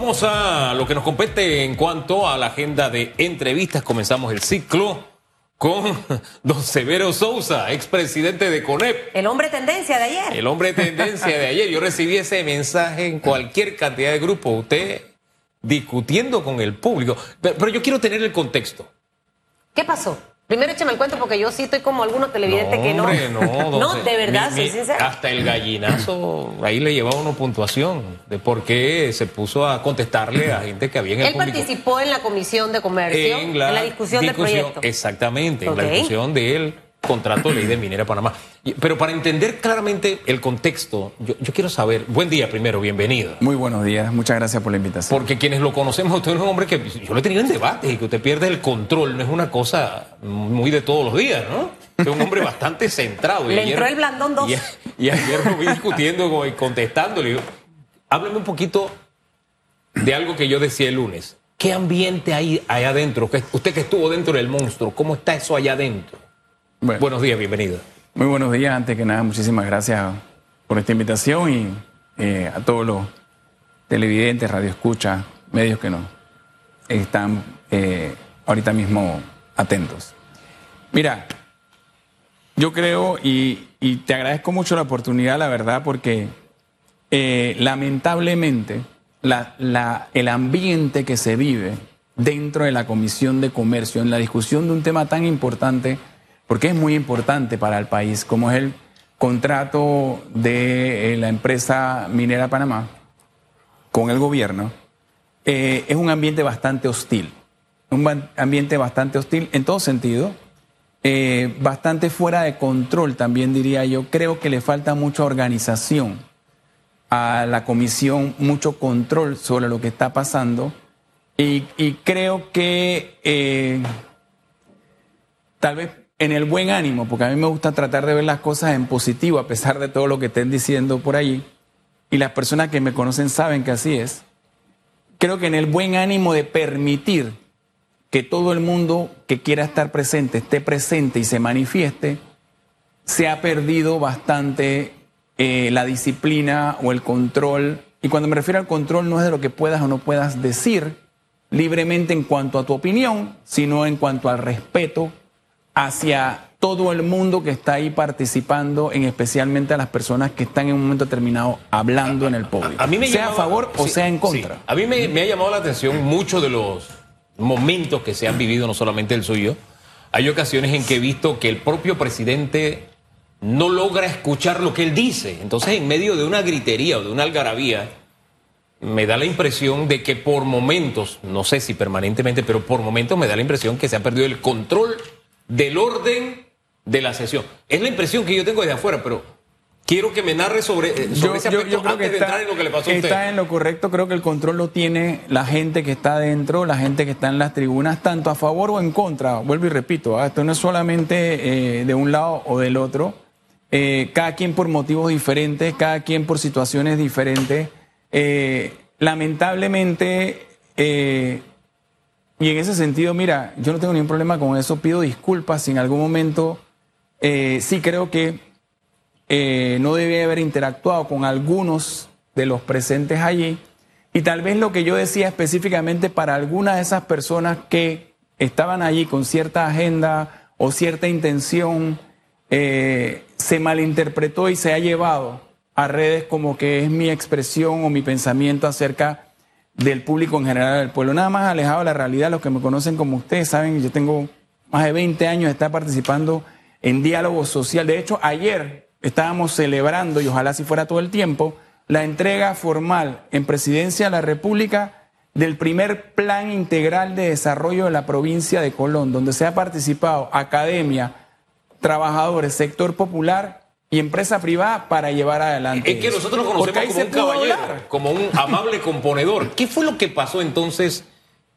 Vamos a lo que nos compete en cuanto a la agenda de entrevistas. Comenzamos el ciclo con don Severo Sousa, expresidente de CONEP. El hombre tendencia de ayer. El hombre tendencia de ayer. Yo recibí ese mensaje en cualquier cantidad de grupos. Usted discutiendo con el público. Pero, yo quiero tener el contexto. ¿Qué pasó? Primero échame el cuento porque yo sí estoy como algunos televidentes que no. no, no, de verdad, soy sincera. Hasta el gallinazo, ahí le llevaba una puntuación de por qué se puso a contestarle a gente que había en el Él participó en la Comisión de Comercio, en la, discusión, del proyecto. Exactamente, en la discusión de él contrato de ley de Minera Panamá. Pero para entender claramente el contexto, yo, quiero saber, buen día primero, bienvenido. Muy buenos días, muchas gracias por la invitación. Porque quienes lo conocemos, usted es un hombre que yo lo he tenido en debate y que usted pierde el control, no es una cosa muy de todos los días, ¿no? Es un hombre bastante centrado. Le entró el blandón dos. Y, ayer lo vi discutiendo y contestándole. Hábleme un poquito de algo que yo decía el lunes. ¿Qué ambiente hay allá adentro? Usted que estuvo dentro del monstruo, ¿cómo está eso allá adentro? Buenos días, bienvenido. Muy buenos días, antes que nada, muchísimas gracias por esta invitación y eh, a todos los televidentes, radioescuchas, medios que nos están eh, ahorita mismo atentos. Mira, yo creo y, te agradezco mucho la oportunidad, la verdad, porque eh, lamentablemente el ambiente que se vive dentro de la Comisión de Comercio en la discusión de un tema tan importante porque es muy importante para el país, como es el contrato de eh, la empresa minera Panamá con el gobierno, eh, es un ambiente bastante hostil, un ambiente bastante hostil en todo sentido, eh, bastante fuera de control también diría yo, creo que le falta mucha organización a la comisión, mucho control sobre lo que está pasando. Y, y creo que tal vez en el buen ánimo, porque a mí me gusta tratar de ver las cosas en positivo, a pesar de todo lo que estén diciendo por allí, y las personas que me conocen saben que así es, creo que en el buen ánimo de permitir que todo el mundo que quiera estar presente esté presente y se manifieste, se ha perdido bastante eh, la disciplina o el control. Y cuando me refiero al control no es de lo que puedas o no puedas decir libremente en cuanto a tu opinión, sino en cuanto al respeto hacia todo el mundo que está ahí participando, en especialmente a las personas que están en un momento determinado hablando en el podio. A, mí sea a favor o sea en contra. A mí me, ha llamado la atención muchos de los momentos que se han vivido, no solamente el suyo. Hay ocasiones en que he visto que el propio presidente no logra escuchar lo que él dice. Entonces, en medio de una gritería o de una algarabía, me da la impresión de que por momentos, no sé si permanentemente, pero por momentos me da la impresión que se ha perdido el control del orden de la sesión. Es la impresión que yo tengo desde afuera, pero quiero que me narre sobre, eh, ese aspecto antes de entrar en lo que le pasó a usted. Está en lo correcto, creo que el control lo tiene la gente que está adentro, la gente que está en las tribunas, tanto a favor o en contra. Vuelvo y repito, ¿ah? esto no es solamente eh, de un lado o del otro. Eh, cada quien por motivos diferentes, cada quien por situaciones diferentes. lamentablemente, y en ese sentido, mira, yo no tengo ningún problema con eso, pido disculpas si en algún momento eh, sí creo que eh, no debía haber interactuado con algunos de los presentes allí. Y tal vez lo que yo decía específicamente para algunas de esas personas que estaban allí con cierta agenda o cierta intención, eh, se malinterpretó y se ha llevado a redes como que es mi expresión o mi pensamiento acerca del público en general del pueblo. Nada más alejado de la realidad, los que me conocen como ustedes saben, yo tengo más de 20 años de estar participando en diálogo social. De hecho, ayer estábamos celebrando, y ojalá si fuera todo el tiempo, la entrega formal en Presidencia de la República del primer plan integral de desarrollo de la provincia de Colón, donde se ha participado academia, trabajadores, sector popular y empresa privada para llevar adelante. Es que nosotros lo conocemos como un caballero, como un amable componedor. ¿Qué fue lo que pasó entonces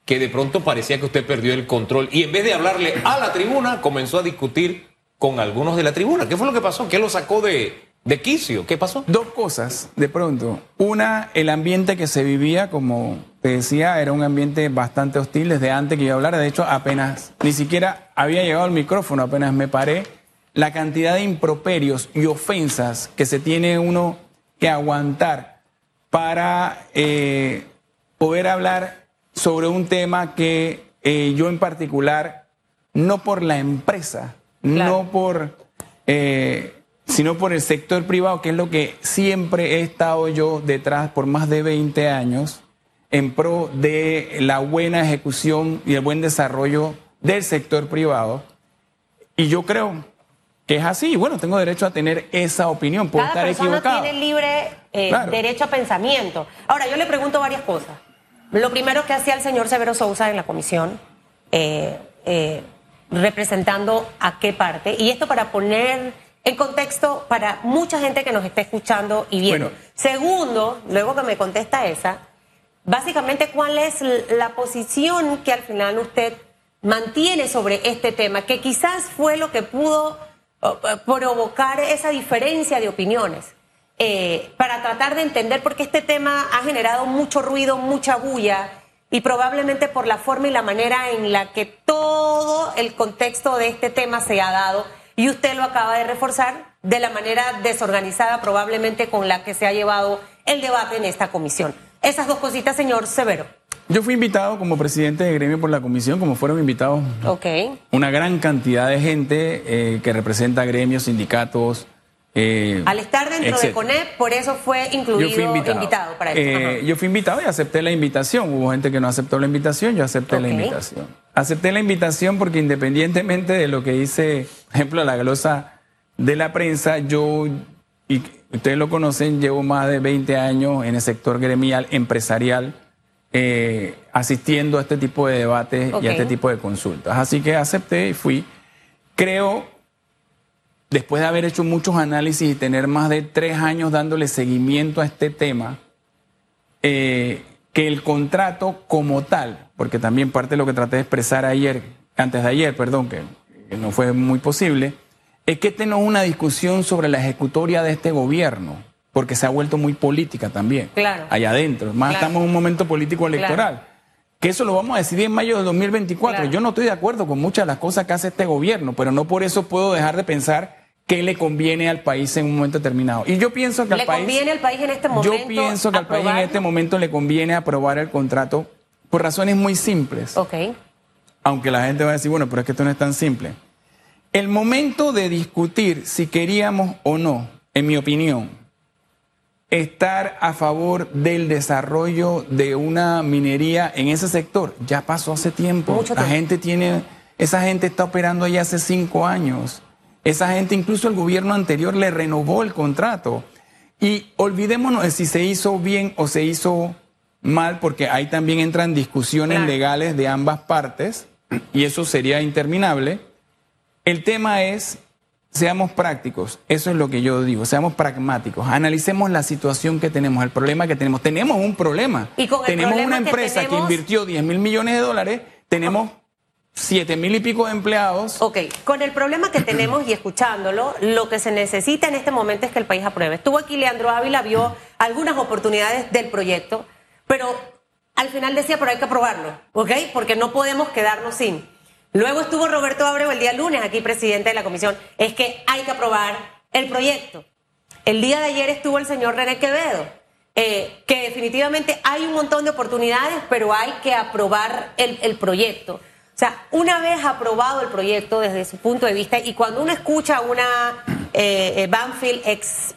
que de pronto parecía que usted perdió el control y en vez de hablarle a la tribuna comenzó a discutir con algunos de la tribuna? ¿Qué fue lo que pasó? ¿Qué lo sacó de, de quicio? ¿Qué pasó? Dos cosas, de pronto. Una, el ambiente que se vivía, como te decía, era un ambiente bastante hostil desde antes que iba a hablar. De hecho, apenas, ni siquiera había llegado el micrófono, apenas me paré la cantidad de improperios y ofensas que se tiene uno que aguantar para eh, poder hablar sobre un tema que eh, yo en particular, no por la empresa, no por, eh, sino por el sector privado, que es lo que siempre he estado yo detrás por más de 20 años, en pro de la buena ejecución y el buen desarrollo del sector privado. Y yo creo que es así. Bueno, tengo derecho a tener esa opinión. Puedo Cada estar persona equivocado. tiene libre eh, Claro. derecho a pensamiento. Ahora, yo le pregunto varias cosas. Lo primero que hacía el señor Severo Sousa en la comisión, eh, eh, representando a qué parte, y esto para poner en contexto para mucha gente que nos está escuchando y viendo. Bueno. Segundo, luego que me contesta esa, básicamente cuál es la posición que al final usted mantiene sobre este tema, que quizás fue lo que pudo provocar esa diferencia de opiniones, eh, para tratar de entender por qué este tema ha generado mucho ruido, mucha bulla, y probablemente por la forma y la manera en la que todo el contexto de este tema se ha dado, y usted lo acaba de reforzar de la manera desorganizada probablemente con la que se ha llevado el debate en esta comisión. Esas dos cositas, señor Severo. Yo fui invitado como presidente de gremio por la comisión, como fueron invitados una gran cantidad de gente eh, que representa gremios, sindicatos. eh, Al estar dentro de. CONEP, por eso fue incluido Yo fui invitado. para esto. Eh, yo fui invitado y acepté la invitación. Hubo gente que no aceptó la invitación, yo acepté la invitación. Acepté la invitación porque independientemente de lo que dice, por ejemplo, la glosa de la prensa, yo, y ustedes lo conocen, llevo más de 20 años en el sector gremial, empresarial, eh, asistiendo a este tipo de debates y a este tipo de consultas. Así que acepté y fui. Creo después de haber hecho muchos análisis y tener más de tres años dándole seguimiento a este tema, eh, que el contrato como tal, porque también parte de lo que traté de expresar ayer, antes de ayer, perdón, que, que no fue muy posible, es que tenemos una discusión sobre la ejecutoria de este gobierno, porque se ha vuelto muy política también, Claro. allá adentro. Más Claro. estamos en un momento político electoral. Que eso lo vamos a decidir en mayo de 2024. Claro. Yo no estoy de acuerdo con muchas de las cosas que hace este gobierno, pero no por eso puedo dejar de pensar qué le conviene al país en un momento determinado. Y yo pienso que ¿Le al país. conviene al país en este momento? Yo pienso que al país en este momento le conviene aprobar el contrato por razones muy simples. Ok. Aunque la gente va a decir, bueno, pero es que esto no es tan simple. El momento de discutir si queríamos o no, en mi opinión, estar a favor del desarrollo de una minería en ese sector ya pasó hace tiempo. Mucho La tiempo. gente tiene, esa gente está operando ahí hace cinco años. Esa gente, incluso el gobierno anterior le renovó el contrato. Y olvidémonos de si se hizo bien o se hizo mal, porque ahí también entran discusiones Claro. legales de ambas partes, y eso sería interminable. El tema es, seamos prácticos, eso es lo que yo digo, seamos pragmáticos, analicemos la situación que tenemos, el problema que tenemos. Tenemos un problema. Y con tenemos problema una empresa que, tenemos- invirtió 10 mil millones de dólares, tenemos 7 mil y pico de empleados. Ok, con el problema que tenemos y escuchándolo, lo que se necesita en este momento es que el país apruebe. Estuvo aquí Leandro Ávila, vio algunas oportunidades del proyecto, pero al final decía, pero hay que aprobarlo, ¿ok? Porque no podemos quedarnos sin. Luego estuvo Roberto Abreu el día lunes aquí, presidente de la comisión. Es que hay que aprobar el proyecto. El día de ayer estuvo el señor René Quevedo, eh, que definitivamente hay un montón de oportunidades, pero hay que aprobar el, proyecto. O sea, una vez aprobado el proyecto desde su punto de vista, y cuando uno escucha a una eh, eh, Banfield, ex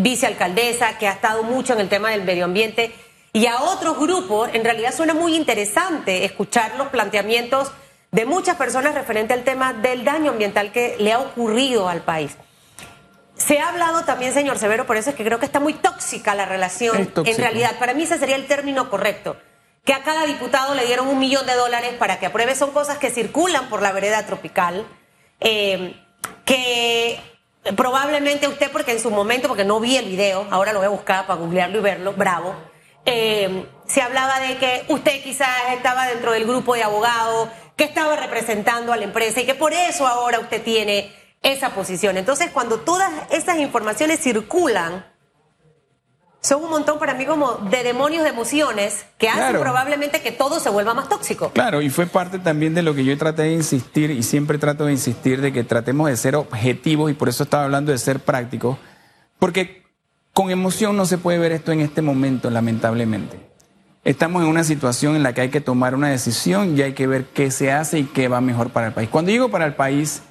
vicealcaldesa, que ha estado mucho en el tema del medio ambiente, y a otros grupos, en realidad suena muy interesante escuchar los planteamientos de muchas personas referente al tema del daño ambiental que le ha ocurrido al país. Se ha hablado también, señor Severo, por eso es que creo que está muy tóxica la relación. En realidad, para mí ese sería el término correcto. Que a cada diputado le dieron un millón de dólares para que apruebe. Son cosas que circulan por la vereda tropical. eh, que probablemente usted, porque en su momento, porque no vi el video, ahora lo voy a buscar para googlearlo y verlo, bravo. eh, se hablaba de que usted quizás estaba dentro del grupo de abogados, que estaba representando a la empresa y que por eso ahora usted tiene esa posición. Entonces, cuando todas esas informaciones circulan, son un montón para mí como de demonios de emociones que hacen Claro. probablemente que todo se vuelva más tóxico. Claro, y fue parte también de lo que yo traté de insistir y siempre trato de insistir de que tratemos de ser objetivos y por eso estaba hablando de ser prácticos, porque con emoción no se puede ver esto en este momento, lamentablemente. Estamos en una situación en la que hay que tomar una decisión y hay que ver qué se hace y qué va mejor para el país. Cuando digo para el país,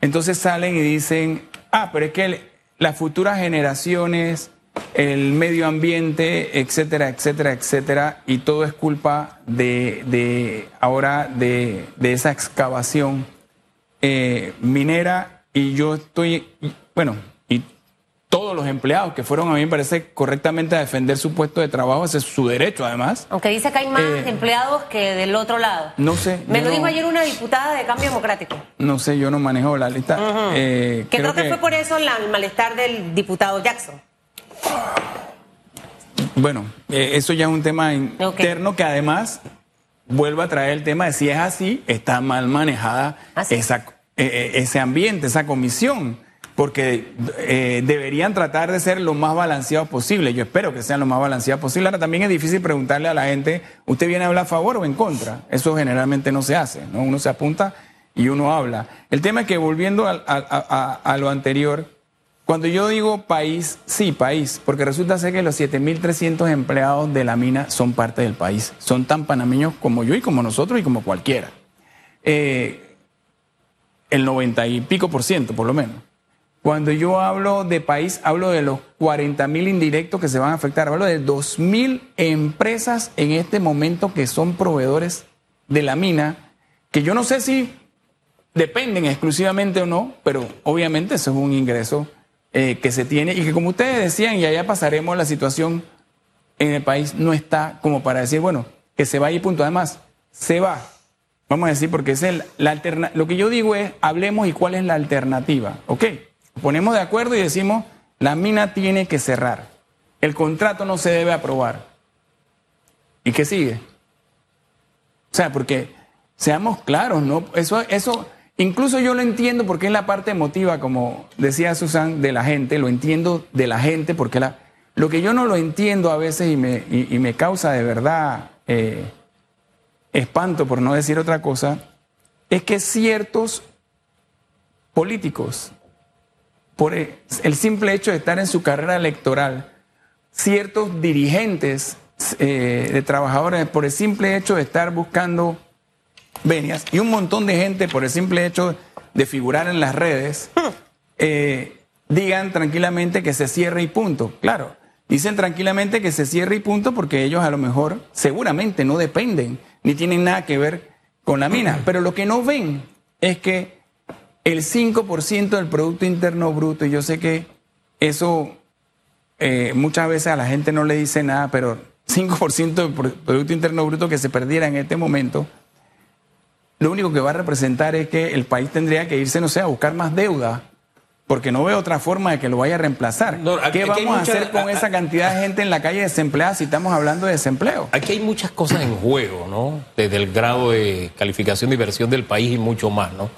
entonces salen y dicen, ah, pero es que las futuras generaciones, el medio ambiente, etcétera, etcétera, etcétera, y todo es culpa de, ahora de, esa excavación eh, minera y yo estoy, bueno, todos los empleados que fueron a mí me parece correctamente a defender su puesto de trabajo, ese es su derecho además. Aunque dice que hay más eh, empleados que del otro lado. No sé. Me lo dijo ayer una diputada de Cambio Democrático. No sé, yo no manejo la lista. Eh, que creo, que, fue por eso el malestar del diputado Jackson. Bueno, eh, eso ya es un tema interno que además vuelve a traer el tema de si es así, está mal manejada ¿Ah, ese ambiente, esa comisión porque eh, deberían tratar de ser lo más balanceados posible. Yo espero que sean lo más balanceados posible. Ahora también es difícil preguntarle a la gente, ¿usted viene a hablar a favor o en contra? Eso generalmente no se hace, ¿no? Uno se apunta y uno habla. El tema es que volviendo a, lo anterior, cuando yo digo país, sí, país, porque resulta ser que los 7.300 empleados de la mina son parte del país. Son tan panameños como yo y como nosotros y como cualquiera. Eh, el 90 y pico por ciento, por lo menos. Cuando yo hablo de país, hablo de los 40 mil indirectos que se van a afectar. Hablo de 2 mil empresas en este momento que son proveedores de la mina, que yo no sé si dependen exclusivamente o no, pero obviamente eso es un ingreso eh, que se tiene y que como ustedes decían, y allá pasaremos la situación en el país, no está como para decir, bueno, que se vaya y punto. Además, se va. Vamos a decir, porque es el, la alterna lo que yo digo es, hablemos y cuál es la alternativa. ¿Ok? Ponemos de acuerdo y decimos, la mina tiene que cerrar. El contrato no se debe aprobar. ¿Y qué sigue? O sea, porque seamos claros, ¿no? Eso, eso, incluso yo lo entiendo porque es la parte emotiva, como decía Susan, de la gente, lo entiendo de la gente, porque la, lo que yo no lo entiendo a veces y me, y, me causa de verdad eh, espanto, por no decir otra cosa, es que ciertos políticos por el simple hecho de estar en su carrera electoral, ciertos dirigentes eh, de trabajadores, por el simple hecho de estar buscando venias, y un montón de gente por el simple hecho de figurar en las redes, eh, digan tranquilamente que se cierre y punto. Claro, dicen tranquilamente que se cierre y punto porque ellos a lo mejor seguramente no dependen ni tienen nada que ver con la mina, pero lo que no ven es que el 5% del Producto Interno Bruto, y yo sé que eso eh, muchas veces a la gente no le dice nada, pero 5% del Producto Interno Bruto que se perdiera en este momento, lo único que va a representar es que el país tendría que irse, no sé, a buscar más deuda, porque no veo otra forma de que lo vaya a reemplazar. ¿Qué vamos a hacer con esa cantidad de gente en la calle desempleada si estamos hablando de desempleo? Aquí hay muchas cosas en juego, ¿no? Desde el grado de calificación de inversión del país y mucho más, ¿no?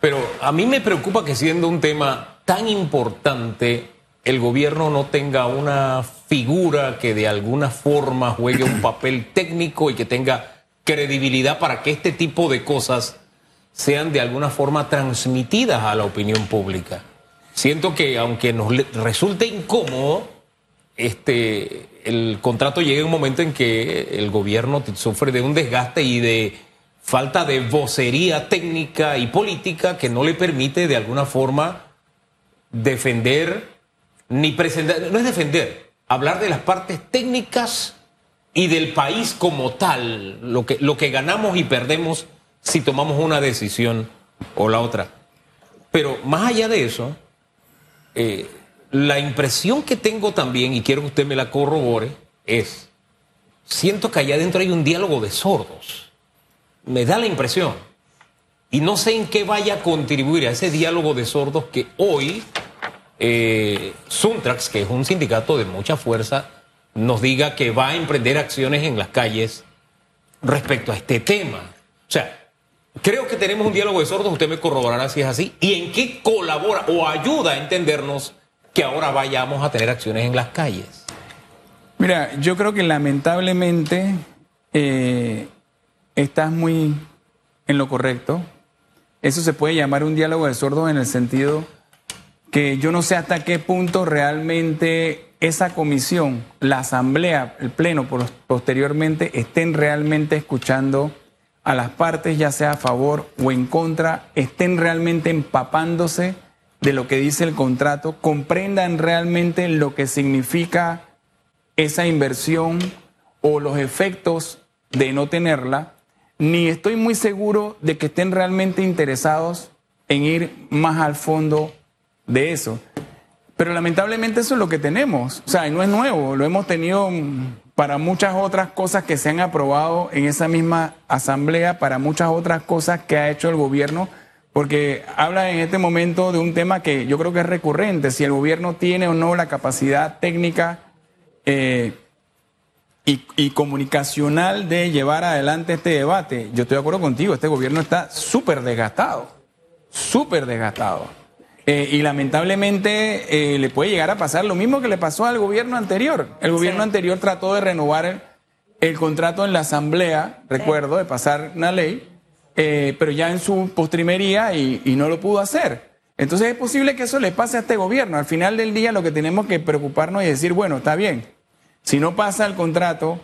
Pero a mí me preocupa que siendo un tema tan importante, el gobierno no tenga una figura que de alguna forma juegue un papel técnico y que tenga credibilidad para que este tipo de cosas sean de alguna forma transmitidas a la opinión pública. Siento que aunque nos resulte incómodo, este, el contrato llega en un momento en que el gobierno sufre de un desgaste y de falta de vocería técnica y política que no le permite de alguna forma defender ni presentar, no es defender, hablar de las partes técnicas y del país como tal, lo que, lo que ganamos y perdemos si tomamos una decisión o la otra. Pero más allá de eso, eh, la impresión que tengo también, y quiero que usted me la corrobore, es, siento que allá adentro hay un diálogo de sordos me da la impresión. Y no sé en qué vaya a contribuir a ese diálogo de sordos que hoy eh, Suntrax, que es un sindicato de mucha fuerza, nos diga que va a emprender acciones en las calles respecto a este tema. O sea, creo que tenemos un diálogo de sordos, usted me corroborará si es así, y en qué colabora o ayuda a entendernos que ahora vayamos a tener acciones en las calles. Mira, yo creo que lamentablemente eh, estás muy en lo correcto. Eso se puede llamar un diálogo de sordos en el sentido que yo no sé hasta qué punto realmente esa comisión, la asamblea, el pleno posteriormente estén realmente escuchando a las partes, ya sea a favor o en contra, estén realmente empapándose de lo que dice el contrato, comprendan realmente lo que significa esa inversión o los efectos de no tenerla, ni estoy muy seguro de que estén realmente interesados en ir más al fondo de eso. Pero lamentablemente eso es lo que tenemos. O sea, no es nuevo, lo hemos tenido para muchas otras cosas que se han aprobado en esa misma asamblea, para muchas otras cosas que ha hecho el gobierno, porque habla en este momento de un tema que yo creo que es recurrente, si el gobierno tiene o no la capacidad técnica eh, y, comunicacional de llevar adelante este debate. Yo estoy de acuerdo contigo, este gobierno está súper desgastado, súper desgastado. Eh, y lamentablemente eh, le puede llegar a pasar lo mismo que le pasó al gobierno anterior. El gobierno anterior trató de renovar el, contrato en la asamblea, recuerdo, de pasar una ley, eh, pero ya en su postrimería y, y no lo pudo hacer. Entonces es posible que eso le pase a este gobierno. Al final del día lo que tenemos que preocuparnos y decir, bueno, está bien, si no pasa el contrato,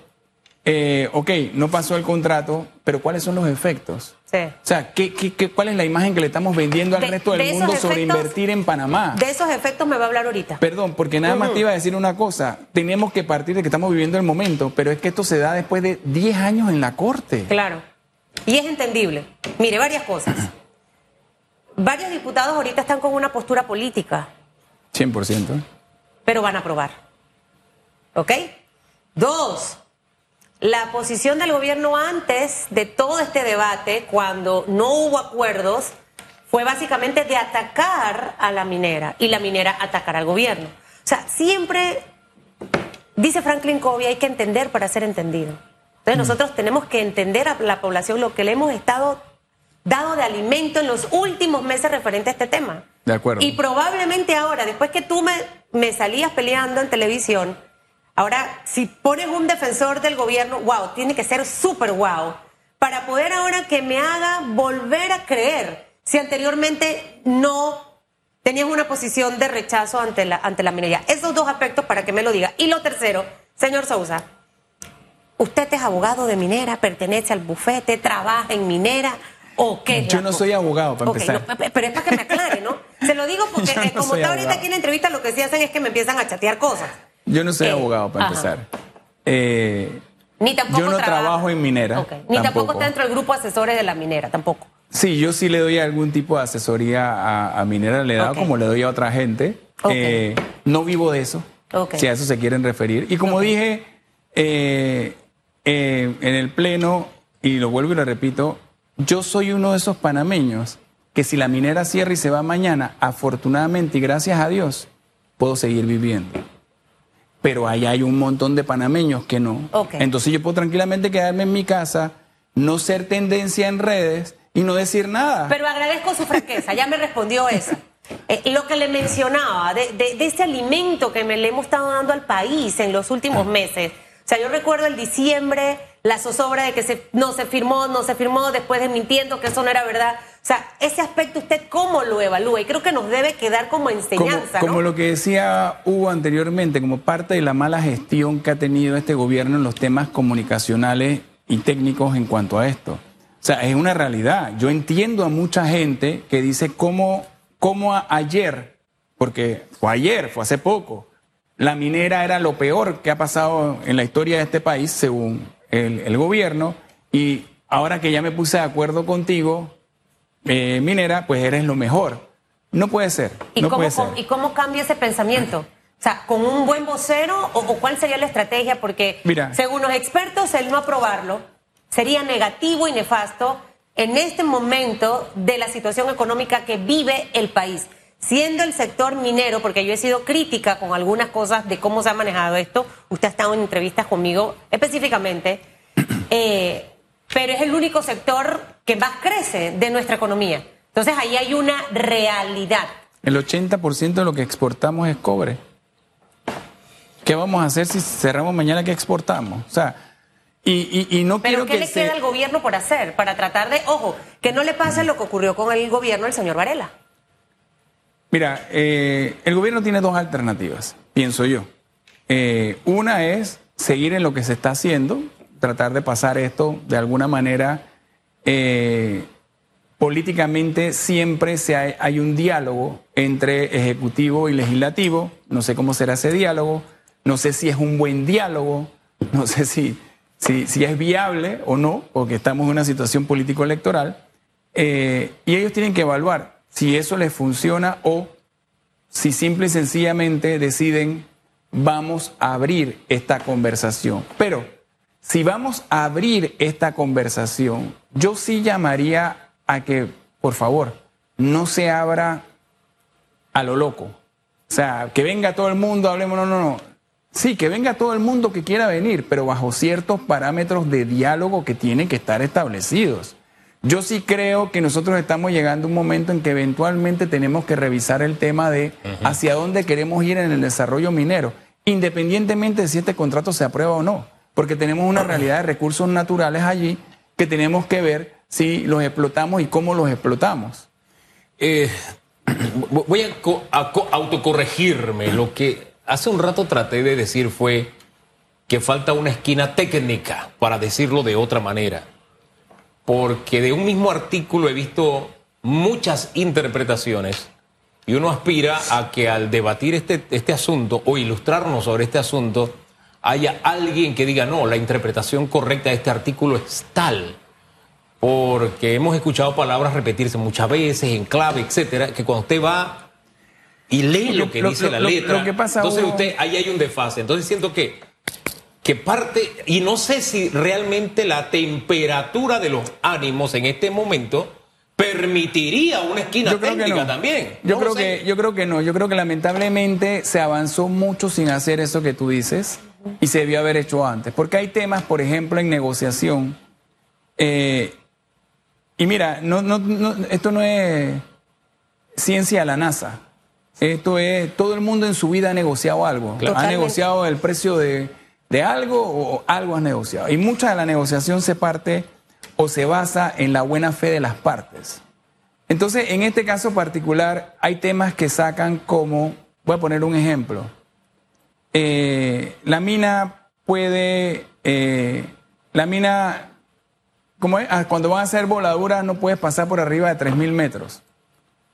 eh, ok, no pasó el contrato, pero ¿cuáles son los efectos? Sí. O sea, ¿qué, qué, cuál es la imagen que le estamos vendiendo al resto del mundo sobre invertir en Panamá? De esos efectos me va a hablar ahorita. Perdón, porque nada más te iba a decir una cosa. Tenemos que partir de que estamos viviendo el momento, pero es que esto se da después de 10 años en la Corte. Claro. Y es entendible. Mire, varias cosas. Varios diputados ahorita están con una postura política. 100%. Pero van a aprobar. ¿Ok? Dos, la posición del gobierno antes de todo este debate, cuando no hubo acuerdos, fue básicamente de atacar a la minera y la minera atacar al gobierno. O sea, siempre, dice Franklin Covey, hay que entender para ser entendido. Entonces mm. nosotros tenemos que entender a la población lo que le hemos estado dado de alimento en los últimos meses referente a este tema. De acuerdo. Y probablemente ahora, después que tú me, me salías peleando en televisión, Ahora, si pones un defensor del gobierno, wow, tiene que ser súper wow, para poder ahora que me haga volver a creer, si anteriormente no tenías una posición de rechazo ante la, ante la minería. Esos dos aspectos para que me lo diga. Y lo tercero, señor Sousa, usted es abogado de minera, pertenece al bufete, trabaja en minera. ¿O qué Yo no soy abogado, para empezar. pero es para que me aclare, ¿no? Se lo digo porque, eh, como está ahorita aquí en la entrevista, lo que sí hacen es que me empiezan a chatear cosas. Yo no soy eh, abogado, para empezar. Eh, Ni tampoco yo no trabajo en minera. Ni tampoco. está dentro del grupo asesores de la minera, tampoco. Sí, yo sí le doy algún tipo de asesoría a, minera, le he dado como le doy a otra gente. Eh, no vivo de eso, si a eso se quieren referir. Y como dije en el Pleno, y lo vuelvo y lo repito, yo soy uno de esos panameños que si la minera cierra y se va mañana, afortunadamente y gracias a Dios, puedo seguir viviendo pero ahí hay un montón de panameños que no. Entonces yo puedo tranquilamente quedarme en mi casa, no ser tendencia en redes y no decir nada. Pero agradezco su franqueza, ya me respondió esa. Eh, lo que le mencionaba, de, de, ese alimento que me le hemos estado dando al país en los últimos meses. O sea, yo recuerdo el diciembre, la zozobra de que se, no se firmó, no se firmó, después desmintiendo que eso no era verdad. O sea, ese aspecto usted cómo lo evalúa y creo que nos debe quedar como enseñanza. Como, lo que decía Hugo anteriormente, como parte de la mala gestión que ha tenido este gobierno en los temas comunicacionales y técnicos en cuanto a esto. O sea, es una realidad. Yo entiendo a mucha gente que dice cómo, cómo ayer, porque fue ayer, fue hace poco, la minera era lo peor que ha pasado en la historia de este país, según el, el gobierno, y ahora que ya me puse de acuerdo contigo, eh, minera, pues eres lo mejor. No puede ser. ¿Y, no cómo, puede ser. ¿Y cómo cambia ese pensamiento? O sea, ¿con un buen vocero o, cuál sería la estrategia? Porque según los expertos, el no aprobarlo sería negativo y nefasto en este momento de la situación económica que vive el país. Siendo el sector minero, porque yo he sido crítica con algunas cosas de cómo se ha manejado esto, usted ha estado en entrevistas conmigo específicamente, eh, pero es el único sector que más crece de nuestra economía. Entonces ahí hay una realidad. El 80% de lo que exportamos es cobre. ¿Qué vamos a hacer si cerramos mañana que exportamos? O sea, y, no ¿Pero qué le queda al gobierno por hacer? Para tratar de, ojo, que no le pase lo que ocurrió con el gobierno del señor Varela. Mira, eh, el gobierno tiene dos alternativas, pienso yo. Eh, una es seguir en lo que se está haciendo, tratar de pasar esto de alguna manera. Eh, políticamente siempre se hay, un diálogo entre ejecutivo y legislativo. No sé cómo será ese diálogo, no sé si es un buen diálogo, no sé si, si, si es viable o no, porque estamos en una situación político-electoral. Eh, y ellos tienen que evaluar si eso les funciona o si simple y sencillamente deciden vamos a abrir esta conversación. Pero si vamos a abrir esta conversación, yo sí llamaría a que, por favor, no se abra a lo loco. O sea, que venga todo el mundo, hablemos, no, no, no. Sí, que venga todo el mundo que quiera venir, pero bajo ciertos parámetros de diálogo que tienen que estar establecidos. Yo sí creo que nosotros estamos llegando a un momento en que eventualmente tenemos que revisar el tema de hacia dónde queremos ir en el desarrollo minero, independientemente de si este contrato se aprueba o no, porque tenemos una realidad de recursos naturales allí que tenemos que ver si los explotamos y cómo los explotamos. Eh, voy a, a autocorregirme. Lo que hace un rato traté de decir fue que falta una esquina técnica, para decirlo de otra manera porque de un mismo artículo he visto muchas interpretaciones y uno aspira a que al debatir este, este asunto o ilustrarnos sobre este asunto haya alguien que diga, no, la interpretación correcta de este artículo es tal, porque hemos escuchado palabras repetirse muchas veces en clave, etcétera, que cuando usted va y lee lo, que dice la letra, entonces usted ahí hay un desfase. Entonces siento que que parte, y no sé si realmente la temperatura de los ánimos en este momento permitiría una esquina técnica también. Yo creo que yo creo que no, yo creo que lamentablemente se avanzó mucho sin hacer eso que tú dices y se debió haber hecho antes, porque hay temas, por ejemplo, en negociación. Eh, y mira, no, no, no, esto no es ciencia de la NASA. Esto es, todo el mundo en su vida ha negociado algo. Ha negociado el precio de, de algo o algo has negociado. Y mucha de la negociación se parte o se basa en la buena fe de las partes. Entonces, en este caso particular, hay temas que sacan como, voy a poner un ejemplo, eh, la mina puede, eh, la mina, es? Ah, cuando van a hacer voladuras no puedes pasar por arriba de 3.000 metros.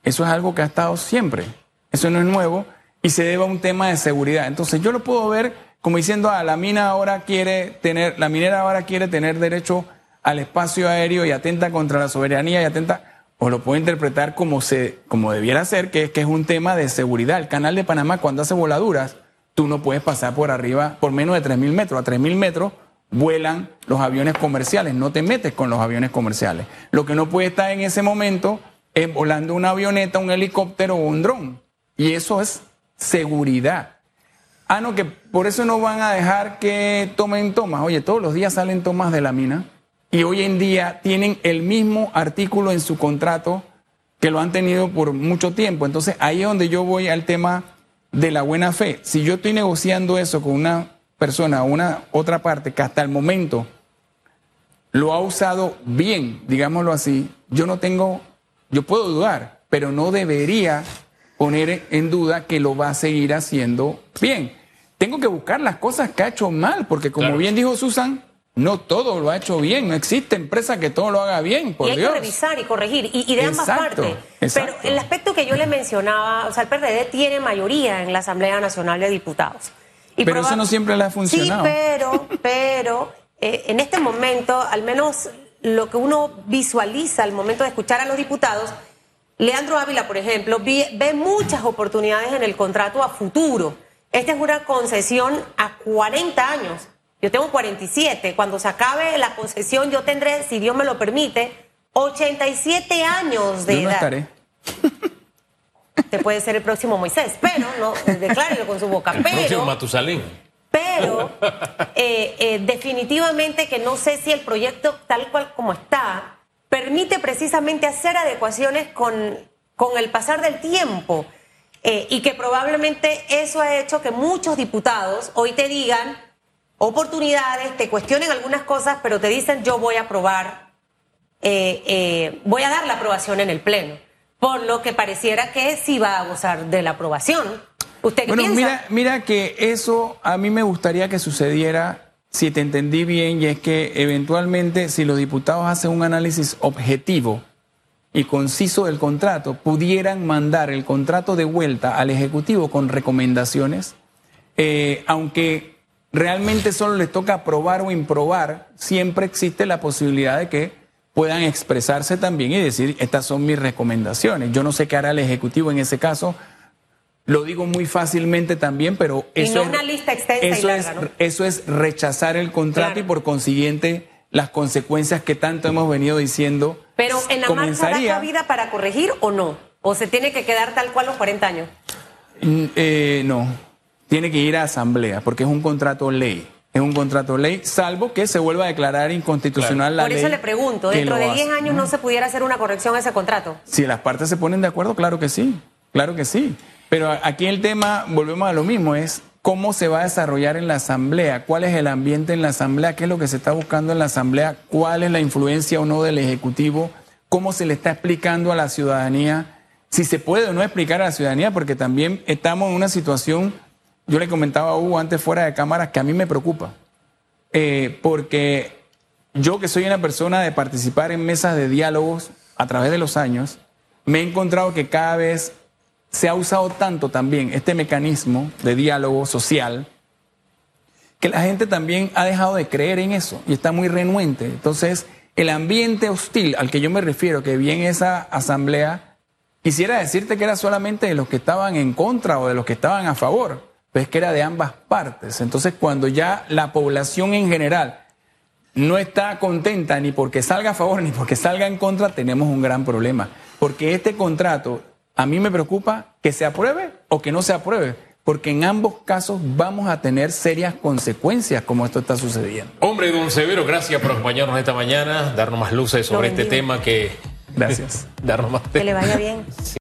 Eso es algo que ha estado siempre, eso no es nuevo y se debe a un tema de seguridad. Entonces, yo lo puedo ver como diciendo, ah, la mina ahora quiere tener, la minera ahora quiere tener derecho al espacio aéreo y atenta contra la soberanía y atenta, o lo puedo interpretar como se, como debiera ser, que es que es un tema de seguridad. El canal de Panamá, cuando hace voladuras, tú no puedes pasar por arriba por menos de 3.000 metros. A 3.000 metros vuelan los aviones comerciales, no te metes con los aviones comerciales. Lo que no puede estar en ese momento es volando una avioneta, un helicóptero o un dron. Y eso es seguridad. Ah, no, que por eso no van a dejar que tomen tomas. Oye, todos los días salen tomas de la mina y hoy en día tienen el mismo artículo en su contrato que lo han tenido por mucho tiempo. Entonces ahí es donde yo voy al tema de la buena fe. Si yo estoy negociando eso con una persona una otra parte que hasta el momento lo ha usado bien, digámoslo así, yo no tengo, yo puedo dudar, pero no debería poner en duda que lo va a seguir haciendo bien tengo que buscar las cosas que ha hecho mal, porque como bien dijo Susan, no todo lo ha hecho bien, no existe empresa que todo lo haga bien, por y hay que revisar y corregir, y, de ambas partes. Pero el aspecto que yo le mencionaba, o sea, el PRD tiene mayoría en la Asamblea Nacional de Diputados. pero eso no siempre le ha funcionado. Sí, pero, pero eh, en este momento, al menos lo que uno visualiza al momento de escuchar a los diputados, Leandro Ávila, por ejemplo, ve muchas oportunidades en el contrato a futuro esta es una concesión a 40 años. Yo tengo 47. Cuando se acabe la concesión, yo tendré, si Dios me lo permite, 87 años de yo no edad. Estaré. Te puede ser el próximo Moisés, pero no, declárelo con su boca. El pero, próximo Matusalén. Pero eh, eh, definitivamente que no sé si el proyecto tal cual como está permite precisamente hacer adecuaciones con, con el pasar del tiempo. Eh, y que probablemente eso ha hecho que muchos diputados hoy te digan oportunidades, te cuestionen algunas cosas, pero te dicen yo voy a aprobar, eh, eh, voy a dar la aprobación en el Pleno, por lo que pareciera que sí va a gozar de la aprobación. ¿Usted qué Bueno, piensa? mira, mira que eso a mí me gustaría que sucediera, si te entendí bien, y es que eventualmente si los diputados hacen un análisis objetivo y conciso del contrato, pudieran mandar el contrato de vuelta al Ejecutivo con recomendaciones, eh, aunque realmente solo les toca aprobar o improbar, siempre existe la posibilidad de que puedan expresarse también y decir, estas son mis recomendaciones. Yo no sé qué hará el Ejecutivo en ese caso, lo digo muy fácilmente también, pero eso, no es, una lista extensa y eso, larga, es, ¿no? eso es rechazar el contrato Claro. y por consiguiente las consecuencias que tanto hemos venido diciendo. Pero en la marcha da comenzaría, cabida para corregir o no? ¿O se tiene que quedar tal cual los 40 años? Mm, eh, no, tiene que ir a asamblea porque es un contrato ley. Es un contrato ley, salvo que se vuelva a declarar inconstitucional la Por ley. eso le pregunto, dentro de hace. 10 años no se pudiera hacer una corrección a ese contrato. Si las partes se ponen de acuerdo, claro que sí, claro que sí. Pero aquí el tema, volvemos a lo mismo, es cómo se va a desarrollar en la asamblea, cuál es el ambiente en la asamblea, qué es lo que se está buscando en la asamblea, cuál es la influencia o no del Ejecutivo, cómo se le está explicando a la ciudadanía, si se puede o no explicar a la ciudadanía, porque también estamos en una situación, yo le comentaba a Hugo antes fuera de cámaras, que a mí me preocupa. Eh, porque yo que soy una persona de participar en mesas de diálogos a través de los años, me he encontrado que cada vez se ha usado tanto también este mecanismo de diálogo social que la gente también ha dejado de creer en eso y está muy renuente. Entonces, el ambiente hostil al que yo me refiero, que vi en esa asamblea, quisiera decirte que era solamente de los que estaban en contra o de los que estaban a favor, pero es que era de ambas partes. Entonces, cuando ya la población en general no está contenta ni porque salga a favor ni porque salga en contra, tenemos un gran problema. Porque este contrato, a mí me preocupa que se apruebe o que no se apruebe, porque en ambos casos vamos a tener serias consecuencias como esto está sucediendo. Hombre, don Severo, gracias por acompañarnos esta mañana, darnos más luces sobre este tema que... Gracias. darnos más Que le vaya bien.